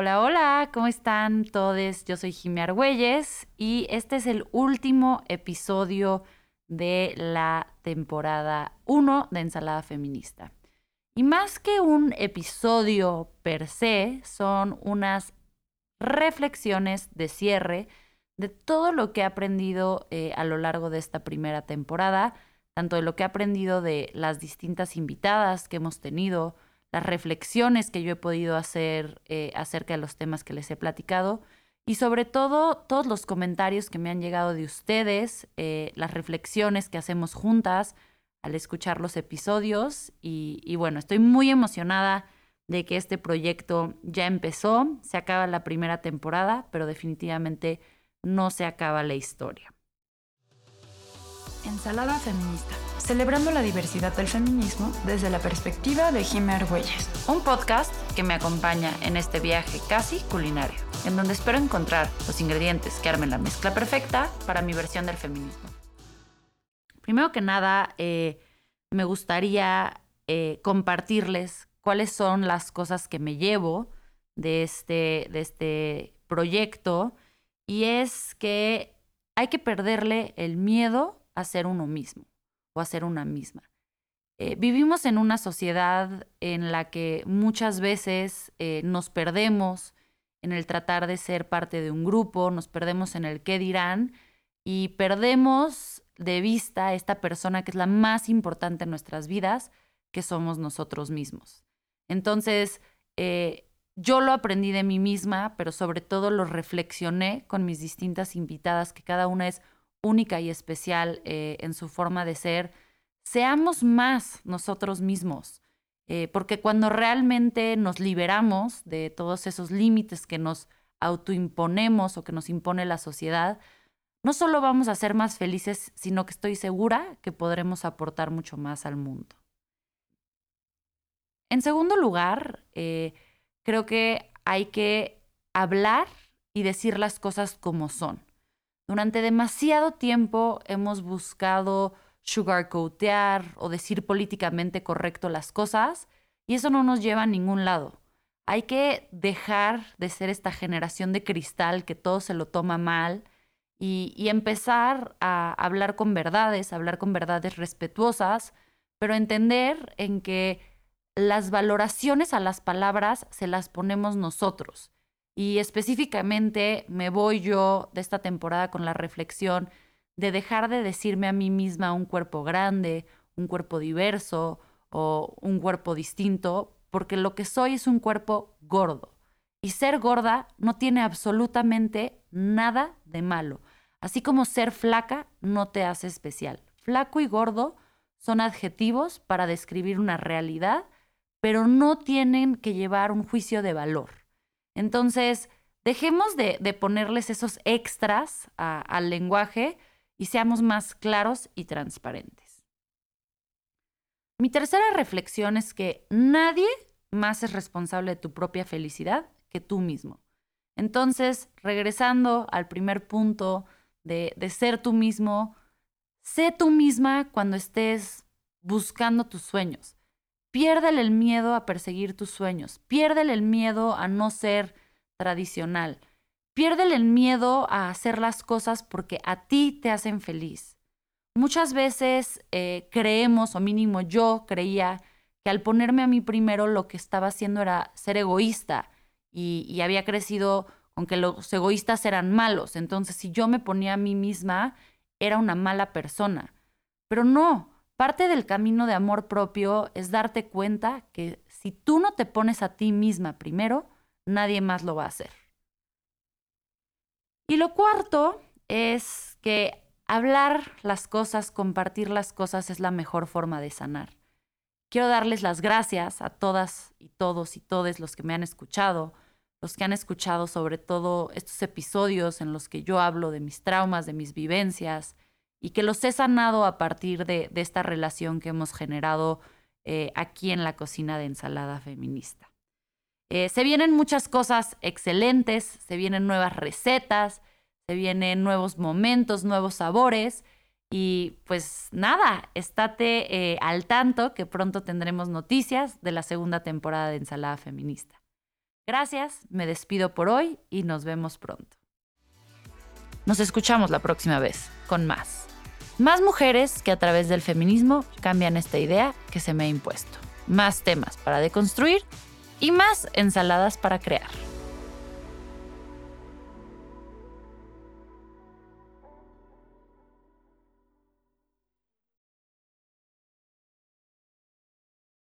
Hola, hola, ¿cómo están todos? Yo soy Jimmy Argüelles y este es el último episodio de la temporada 1 de Ensalada Feminista. Y más que un episodio per se, son unas reflexiones de cierre de todo lo que he aprendido eh, a lo largo de esta primera temporada, tanto de lo que he aprendido de las distintas invitadas que hemos tenido, las reflexiones que yo he podido hacer eh, acerca de los temas que les he platicado y sobre todo todos los comentarios que me han llegado de ustedes, eh, las reflexiones que hacemos juntas al escuchar los episodios y bueno, estoy muy emocionada de que este proyecto ya empezó, se acaba la primera temporada, pero definitivamente no se acaba la historia. Ensalada Feminista, celebrando la diversidad del feminismo desde la perspectiva de Jimmy Argüelles. Un podcast que me acompaña en este viaje casi culinario, en donde espero encontrar los ingredientes que armen la mezcla perfecta para mi versión del feminismo. Primero que nada, eh, me gustaría eh, compartirles cuáles son las cosas que me llevo de este, de este proyecto y es que hay que perderle el miedo a uno mismo o a ser una misma. Eh, vivimos en una sociedad en la que muchas veces eh, nos perdemos en el tratar de ser parte de un grupo, nos perdemos en el qué dirán y perdemos de vista a esta persona que es la más importante en nuestras vidas, que somos nosotros mismos. Entonces, eh, yo lo aprendí de mí misma, pero sobre todo lo reflexioné con mis distintas invitadas, que cada una es única y especial eh, en su forma de ser. Seamos más nosotros mismos, eh, porque cuando realmente nos liberamos de todos esos límites que nos autoimponemos o que nos impone la sociedad, no solo vamos a ser más felices, sino que estoy segura que podremos aportar mucho más al mundo. En segundo lugar, eh, creo que hay que hablar y decir las cosas como son. Durante demasiado tiempo hemos buscado sugarcoatear o decir políticamente correcto las cosas y eso no nos lleva a ningún lado. Hay que dejar de ser esta generación de cristal que todo se lo toma mal y, y empezar a hablar con verdades, hablar con verdades respetuosas, pero entender en que las valoraciones a las palabras se las ponemos nosotros. Y específicamente me voy yo de esta temporada con la reflexión de dejar de decirme a mí misma un cuerpo grande, un cuerpo diverso o un cuerpo distinto, porque lo que soy es un cuerpo gordo. Y ser gorda no tiene absolutamente nada de malo. Así como ser flaca no te hace especial. Flaco y gordo son adjetivos para describir una realidad pero no tienen que llevar un juicio de valor. Entonces, dejemos de, ponerles esos extras al lenguaje y seamos más claros y transparentes. Mi tercera reflexión es que nadie más es responsable de tu propia felicidad que tú mismo. Entonces, regresando al primer punto de, de ser tú mismo, sé tú misma cuando estés buscando tus sueños. Piérdele el miedo a perseguir tus sueños. Piérdele el miedo a no ser tradicional. Piérdele el miedo a hacer las cosas porque a ti te hacen feliz. Muchas veces eh, creemos, o mínimo yo creía, que al ponerme a mí primero lo que estaba haciendo era ser egoísta y, y había crecido con que los egoístas eran malos. Entonces, si yo me ponía a mí misma, era una mala persona. Pero no, Parte del camino de amor propio es darte cuenta que si tú no te pones a ti misma primero, nadie más lo va a hacer. Y lo cuarto es que hablar las cosas, compartir las cosas es la mejor forma de sanar. Quiero darles las gracias a todas y todos y todes los que me han escuchado, los que han escuchado sobre todo estos episodios en los que yo hablo de mis traumas, de mis vivencias, y que los he sanado a partir de, esta relación que hemos generado eh, aquí en la cocina de ensalada feminista. Eh, se vienen muchas cosas excelentes, se vienen nuevas recetas, se vienen nuevos momentos, nuevos sabores y pues nada, estate eh, al tanto que pronto tendremos noticias de la segunda temporada de ensalada feminista. Gracias, me despido por hoy y nos vemos pronto. Nos escuchamos la próxima vez con más. Más mujeres que a través del feminismo cambian esta idea que se me ha impuesto. Más temas para deconstruir y más ensaladas para crear.